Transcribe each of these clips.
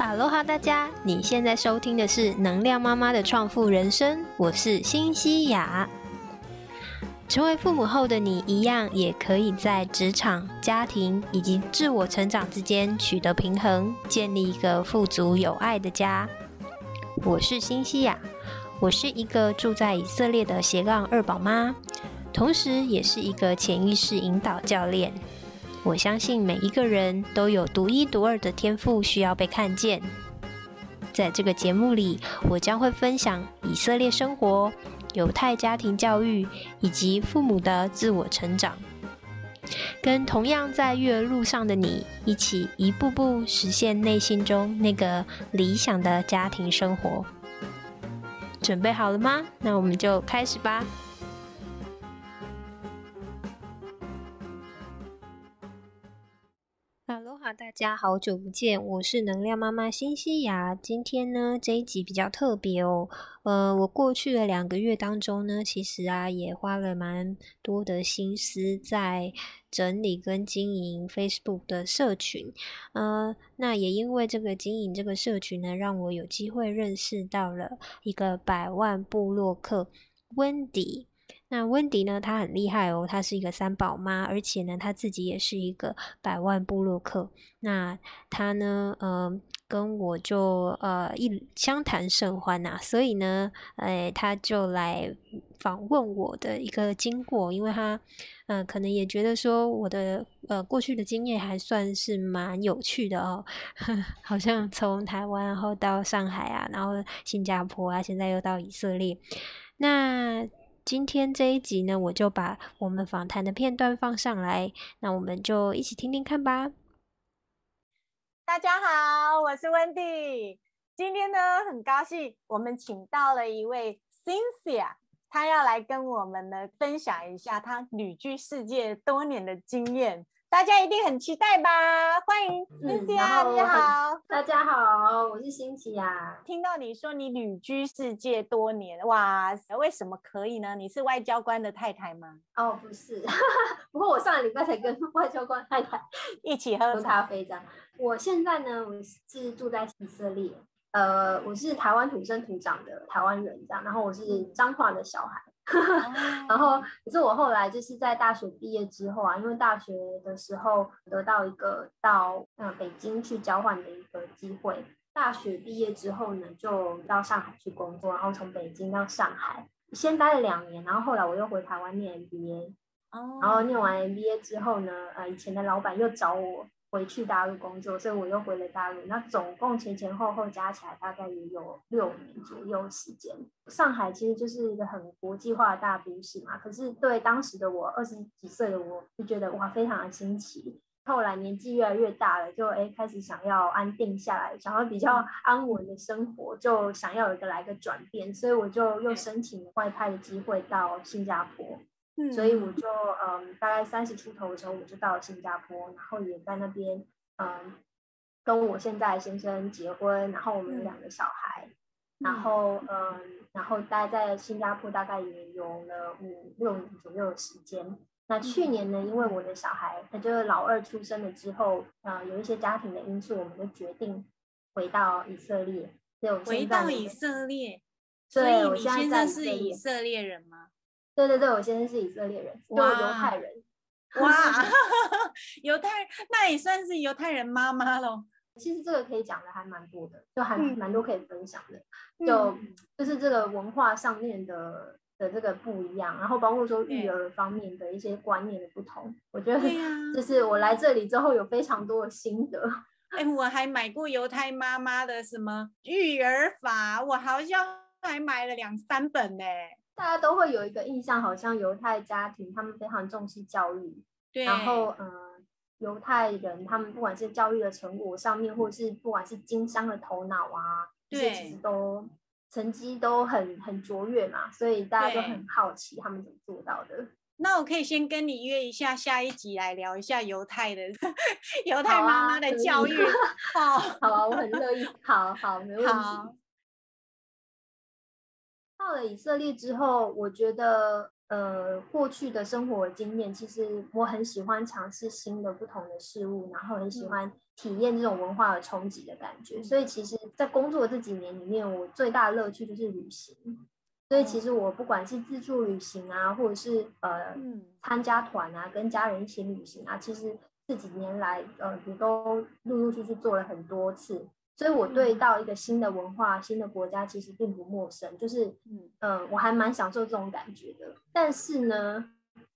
哈喽哈，大家！你现在收听的是能量妈妈的创富人生，我是新西亚。成为父母后的你，一样也可以在职场、家庭以及自我成长之间取得平衡，建立一个富足有爱的家。我是新西亚，我是一个住在以色列的斜杠二宝妈，同时也是一个潜意识引导教练。我相信每一个人都有独一无二的天赋，需要被看见。在这个节目里，我将会分享以色列生活、犹太家庭教育以及父母的自我成长，跟同样在育儿路上的你一起，一步步实现内心中那个理想的家庭生活。准备好了吗？那我们就开始吧。哈喽哈大家好久不见，我是能量妈妈新西亚。今天呢，这一集比较特别哦。呃，我过去的两个月当中呢，其实啊，也花了蛮多的心思在整理跟经营 Facebook 的社群。呃，那也因为这个经营这个社群呢，让我有机会认识到了一个百万部落客温迪。那温迪呢？她很厉害哦，她是一个三宝妈，而且呢，她自己也是一个百万部落客。那她呢，呃，跟我就呃一相谈甚欢呐，所以呢，哎，她就来访问我的一个经过，因为她，嗯，可能也觉得说我的呃过去的经验还算是蛮有趣的哦，好像从台湾然后到上海啊，然后新加坡啊，现在又到以色列，那。今天这一集呢，我就把我们访谈的片段放上来，那我们就一起听听看吧。大家好，我是温蒂。今天呢，很高兴我们请到了一位 Cynthia，她要来跟我们呢分享一下她旅居世界多年的经验。大家一定很期待吧？欢迎新奇啊！你好，大家好，我是新奇啊。听到你说你旅居世界多年，哇，为什么可以呢？你是外交官的太太吗？哦，不是，不过我上个礼拜才跟外交官太太一起喝咖啡这样。我现在呢，我是住在以色列，呃，我是台湾土生土长的台湾人这样，然后我是彰化的小孩。然后，可是我后来就是在大学毕业之后啊，因为大学的时候得到一个到嗯北京去交换的一个机会。大学毕业之后呢，就到上海去工作，然后从北京到上海，先待了两年，然后后来我又回台湾念 MBA。哦。然后念完 MBA 之后呢，呃，以前的老板又找我。回去大陆工作，所以我又回了大陆。那总共前前后后加起来大概也有六年左右时间。上海其实就是一个很国际化的大都市嘛，可是对当时的我二十几岁的我就觉得哇非常的新奇。后来年纪越来越大了，就哎开始想要安定下来，想要比较安稳的生活，就想要有一个来个转变，所以我就又申请外派的机会到新加坡。所以我就嗯，大概三十出头的时候，我就到了新加坡，然后也在那边嗯，跟我现在先生结婚，然后我们有两个小孩，然后嗯，然后待在新加坡大概也有了五六年左右的时间。那去年呢，因为我的小孩他就是老二出生了之后，呃，有一些家庭的因素，我们就决定回到以色列。回到以色列，所以你现在是以色列人吗？对对对，我先生是以色列人，就犹太人。哇，犹太，那也算是犹太人妈妈喽。其实这个可以讲的还蛮多的，就还蛮多可以分享的。就就是这个文化上面的的这个不一样，然后包括说育儿方面的一些观念的不同，我觉得 就是我来这里之后有非常多的心得。哎，我还买过犹太妈妈的什么育儿法，我好像还买了两三本呢。大家都会有一个印象，好像犹太家庭他们非常重视教育，对。然后，嗯，犹太人他们不管是教育的成果上面，或者是不管是经商的头脑啊，这些其实都成绩都很很卓越嘛，所以大家都很好奇他们怎么做到的。那我可以先跟你约一下下一集来聊一下犹太的 犹太妈妈的教育。好，好啊，我很乐意。好好，没问题。到了以色列之后，我觉得呃过去的生活经验，其实我很喜欢尝试新的不同的事物，然后很喜欢体验这种文化的冲击的感觉。所以其实，在工作这几年里面，我最大的乐趣就是旅行。所以其实我不管是自助旅行啊，或者是呃参加团啊，跟家人一起旅行啊，其实这几年来呃也都陆陆续续做了很多次。所以我对到一个新的文化、新的国家其实并不陌生，就是嗯，我还蛮享受这种感觉的。但是呢，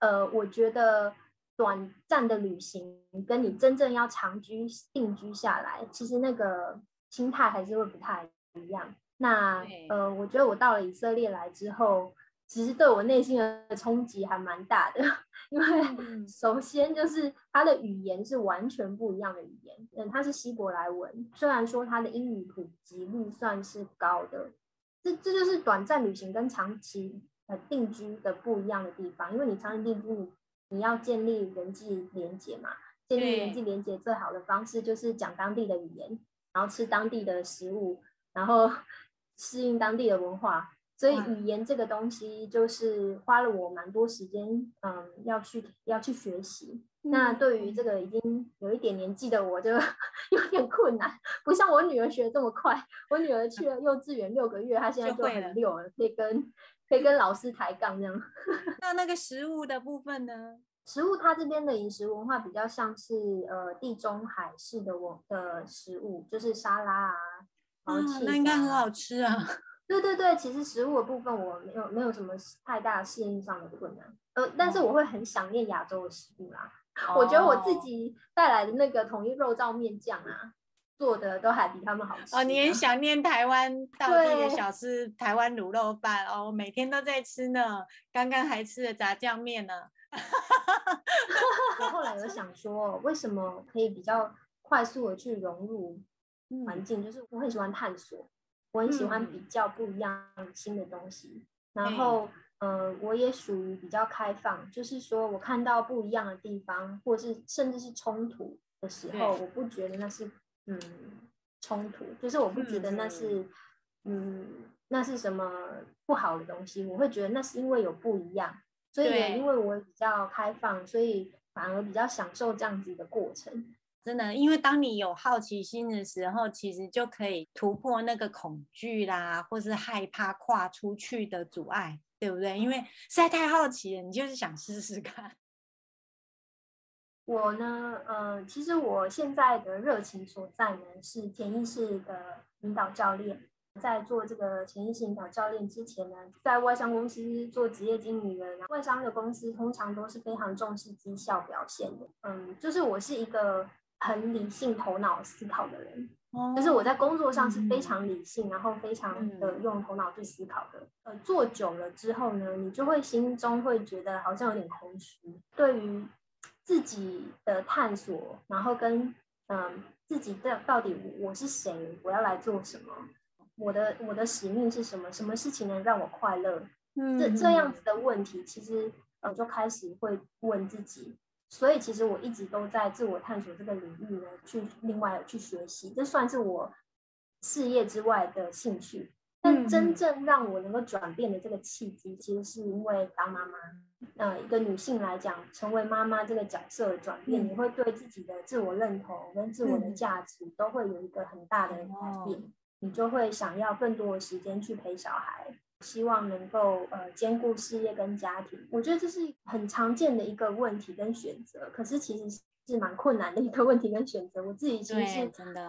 呃，我觉得短暂的旅行跟你真正要长居定居下来，其实那个心态还是会不太一样。那呃，我觉得我到了以色列来之后。其实对我内心的冲击还蛮大的，因为首先就是它的语言是完全不一样的语言，嗯，它是希伯来文，虽然说它的英语普及率算是高的，这这就是短暂旅行跟长期呃定居的不一样的地方，因为你长期定居，你你要建立人际连接嘛，建立人际连接最好的方式就是讲当地的语言，然后吃当地的食物，然后 适应当地的文化。所以语言这个东西，就是花了我蛮多时间，嗯，要去要去学习。那对于这个已经有一点年纪的我，就 有点困难，不像我女儿学的这么快。我女儿去了幼稚园六个月，她现在就很溜了，可以跟可以跟老师抬杠这样。那那个食物的部分呢？食物它这边的饮食文化比较像是呃地中海式的我的食物，就是沙拉啊，嗯，那应该很好吃啊。对对对，其实食物的部分我没有没有什么太大适应上的困难，呃，但是我会很想念亚洲的食物啦。我觉得我自己带来的那个统一肉燥面酱啊，做的都还比他们好吃。哦，你很想念台湾当地的小吃，台湾卤肉饭哦，我每天都在吃呢，刚刚还吃了炸酱面呢。我后来有想 说，为什么可以比较快速的去融入环境，就是我很喜欢探索。我很喜欢比较不一样新的东西，然后，呃，我也属于比较开放，就是说我看到不一样的地方，或者是甚至是冲突的时候，我不觉得那是嗯冲突，就是我不觉得那是嗯那是什么不好的东西，我会觉得那是因为有不一样，所以也因为我比较开放，所以反而比较享受这样子的过程。真的，因为当你有好奇心的时候，其实就可以突破那个恐惧啦，或是害怕跨出去的阻碍，对不对？因为实在太好奇了，你就是想试试看。我呢，呃，其实我现在的热情所在呢，是潜意识的引导教练。在做这个潜意识引导教练之前呢，在外商公司做职业经理人，外商的公司通常都是非常重视绩效表现的。嗯，就是我是一个。很理性头脑思考的人，就是我在工作上是非常理性，然后非常的用头脑去思考的。呃，做久了之后呢，你就会心中会觉得好像有点空虚，对于自己的探索，然后跟嗯自己的到底我是谁，我要来做什么，我的我的使命是什么，什么事情能让我快乐？嗯这这样子的问题，其实呃就开始会问自己。所以其实我一直都在自我探索这个领域呢，去另外去学习，这算是我事业之外的兴趣。但真正让我能够转变的这个契机，其实是因为当妈妈。呃，一个女性来讲，成为妈妈这个角色的转变，你会对自己的自我认同跟自我的价值都会有一个很大的改变，你就会想要更多的时间去陪小孩。希望能够呃兼顾事业跟家庭，我觉得这是很常见的一个问题跟选择，可是其实是蛮困难的一个问题跟选择。我自己其实是真的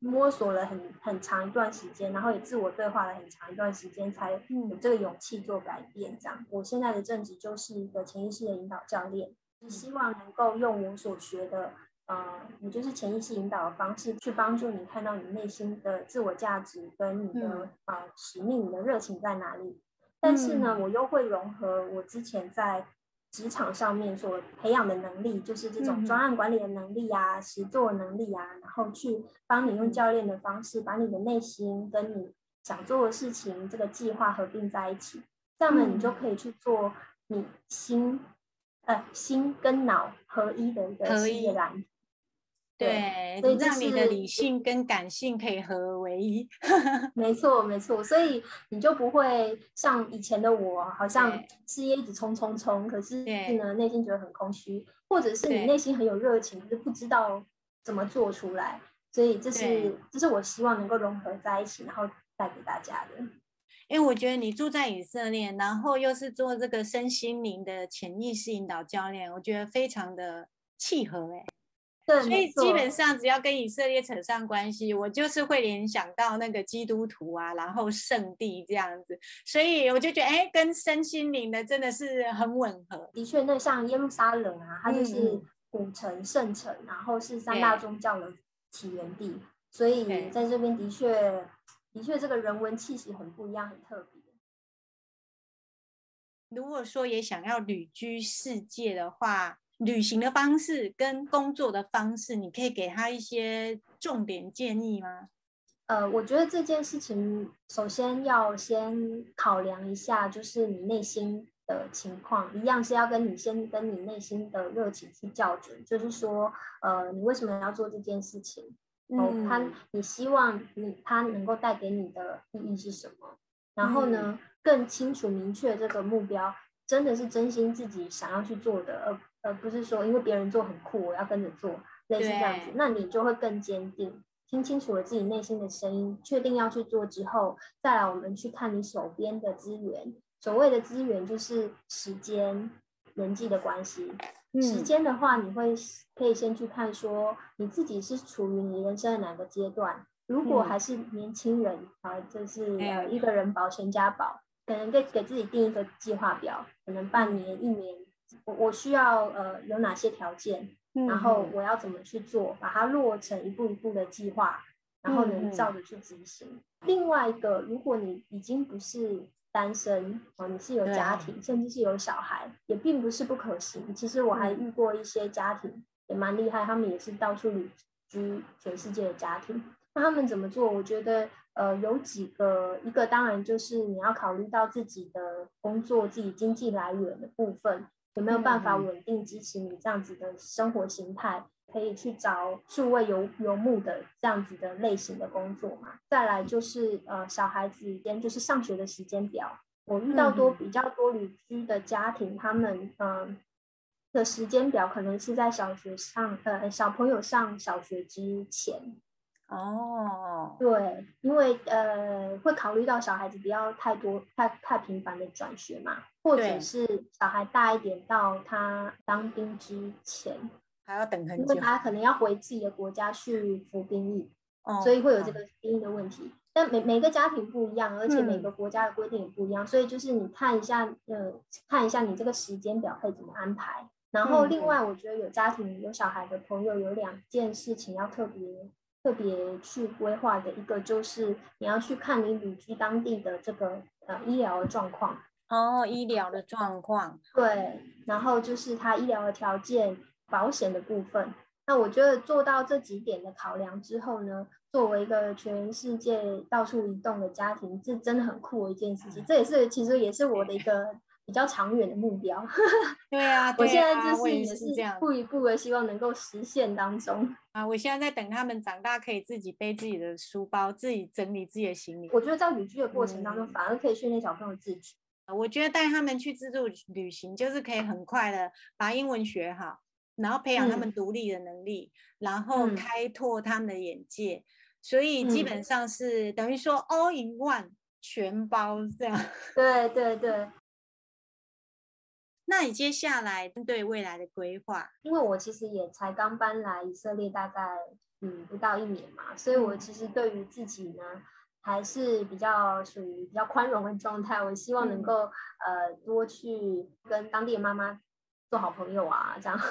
摸索了很很长一段时间，然后也自我对话了很长一段时间，才有这个勇气做改变。这样，我现在的正职就是一个潜意识的引导教练，希望能够用我所学的。呃，也就是潜意识引导的方式，去帮助你看到你内心的自我价值跟你的呃使命、你的热情在哪里。但是呢，我又会融合我之前在职场上面所培养的能力，就是这种专案管理的能力啊、实作能力啊，然后去帮你用教练的方式，把你的内心跟你想做的事情这个计划合并在一起，这样呢，你就可以去做你心呃心跟脑合一的一个事业蓝。对，所以让你的理性跟感性可以合而为一。没错，没错，所以你就不会像以前的我，好像事业一直冲冲冲，可是呢内心觉得很空虚，或者是你内心很有热情，就是不知道怎么做出来。所以这是这是我希望能够融合在一起，然后带给大家的。因为我觉得你住在以色列，然后又是做这个身心灵的潜意识引导教练，我觉得非常的契合哎。所以基本上只要跟以色列扯上关系，我就是会联想到那个基督徒啊，然后圣地这样子，所以我就觉得，哎，跟身心灵的真的是很吻合。的确，那像耶路撒冷啊，它就是。古城圣城，然后是三大宗教的起源地，所以在这边的确，的确这个人文气息很不一样，很特别。如果说也想要旅居世界的话，旅行的方式跟工作的方式，你可以给他一些重点建议吗？呃，我觉得这件事情首先要先考量一下，就是你内心的情况，一样是要跟你先跟你内心的热情去校准，就是说，呃，你为什么要做这件事情？哦，他你希望你他能够带给你的意义是什么？然后呢，更清楚明确这个目标，真的是真心自己想要去做的，而。而不是说因为别人做很酷，我要跟着做，类似这样子，那你就会更坚定，听清楚了自己内心的声音，确定要去做之后，再来我们去看你手边的资源。所谓的资源就是时间、人际的关系。时间的话，你会可以先去看说你自己是处于你人生的哪个阶段。如果还是年轻人啊，就是呃一个人保全家保，可能给给自己定一个计划表，可能半年、一年。我我需要呃有哪些条件，然后我要怎么去做，把它落成一步一步的计划，然后能照着去执行。另外一个，如果你已经不是单身哦，你是有家庭，甚至是有小孩，也并不是不可行。其实我还遇过一些家庭也蛮厉害，他们也是到处旅居全世界的家庭。那他们怎么做？我觉得呃有几个，一个当然就是你要考虑到自己的工作、自己经济来源的部分。有没有办法稳定支持你这样子的生活形态？可以去找数位游游牧的这样子的类型的工作嘛？再来就是呃小孩子间就是上学的时间表，我遇到多比较多旅居的家庭，他们嗯的时间表可能是在小学上呃小朋友上小学之前。哦，对，因为呃会考虑到小孩子不要太多太太频繁的转学嘛，或者是小孩大一点到他当兵之前还要等很久，因为他可能要回自己的国家去服兵役，所以会有这个兵役的问题。但每每个家庭不一样，而且每个国家的规定也不一样，所以就是你看一下，呃，看一下你这个时间表可以怎么安排。然后另外，我觉得有家庭有小孩的朋友有两件事情要特别。特别去规划的一个就是你要去看你旅居当地的这个呃医疗的状况哦，医疗的状况对，然后就是他医疗的条件、保险的部分。那我觉得做到这几点的考量之后呢，作为一个全世界到处移动的家庭，这真的很酷的一件事情。这也是其实也是我的一个。比较长远的目标，对啊，我现在就是也是这样，一步一步的希望能够实现当中啊。我现在在等他们长大，可以自己背自己的书包，自己整理自己的行李。我觉得在旅居的过程当中，反而可以训练小朋友自主。我觉得带他们去自助旅行，就是可以很快的把英文学好，然后培养他们独立的能力，然后开拓他们的眼界。所以基本上是等于说 all in one 全包这样。对 对对。那你接下来对未来的规划？因为我其实也才刚搬来以色列，大概嗯不到一年嘛，所以我其实对于自己呢还是比较属于比较宽容的状态。我希望能够呃多去跟当地的妈妈做好朋友啊，这样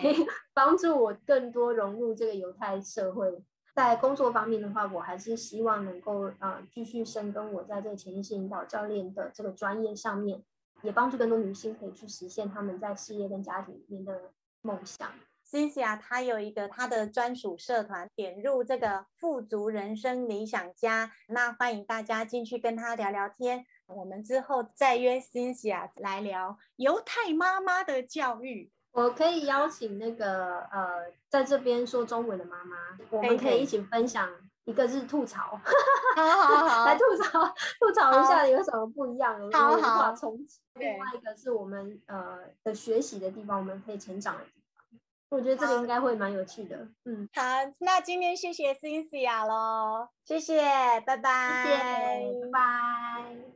可以帮助我更多融入这个犹太社会。在工作方面的话，我还是希望能够呃继续深耕我在这个潜意识引导教练的这个专业上面。也帮助更多女性可以去实现他们在事业跟家庭里面的梦想。Cynthia 她有一个她的专属社团，点入这个富足人生理想家，那欢迎大家进去跟她聊聊天。我们之后再约 Cynthia 来聊犹太妈妈的教育。我可以邀请那个呃，在这边说中文的妈妈，我们可以一起分享。一个是吐槽，好好好，来吐槽吐槽一下有什么不一样的文化冲击。另外一个是我们呃的学习的地方，我们可以成长的地方。我觉得这个应该会蛮有趣的。嗯，好，那今天谢谢 Cynthia 喽，谢谢，拜拜，谢谢，拜拜。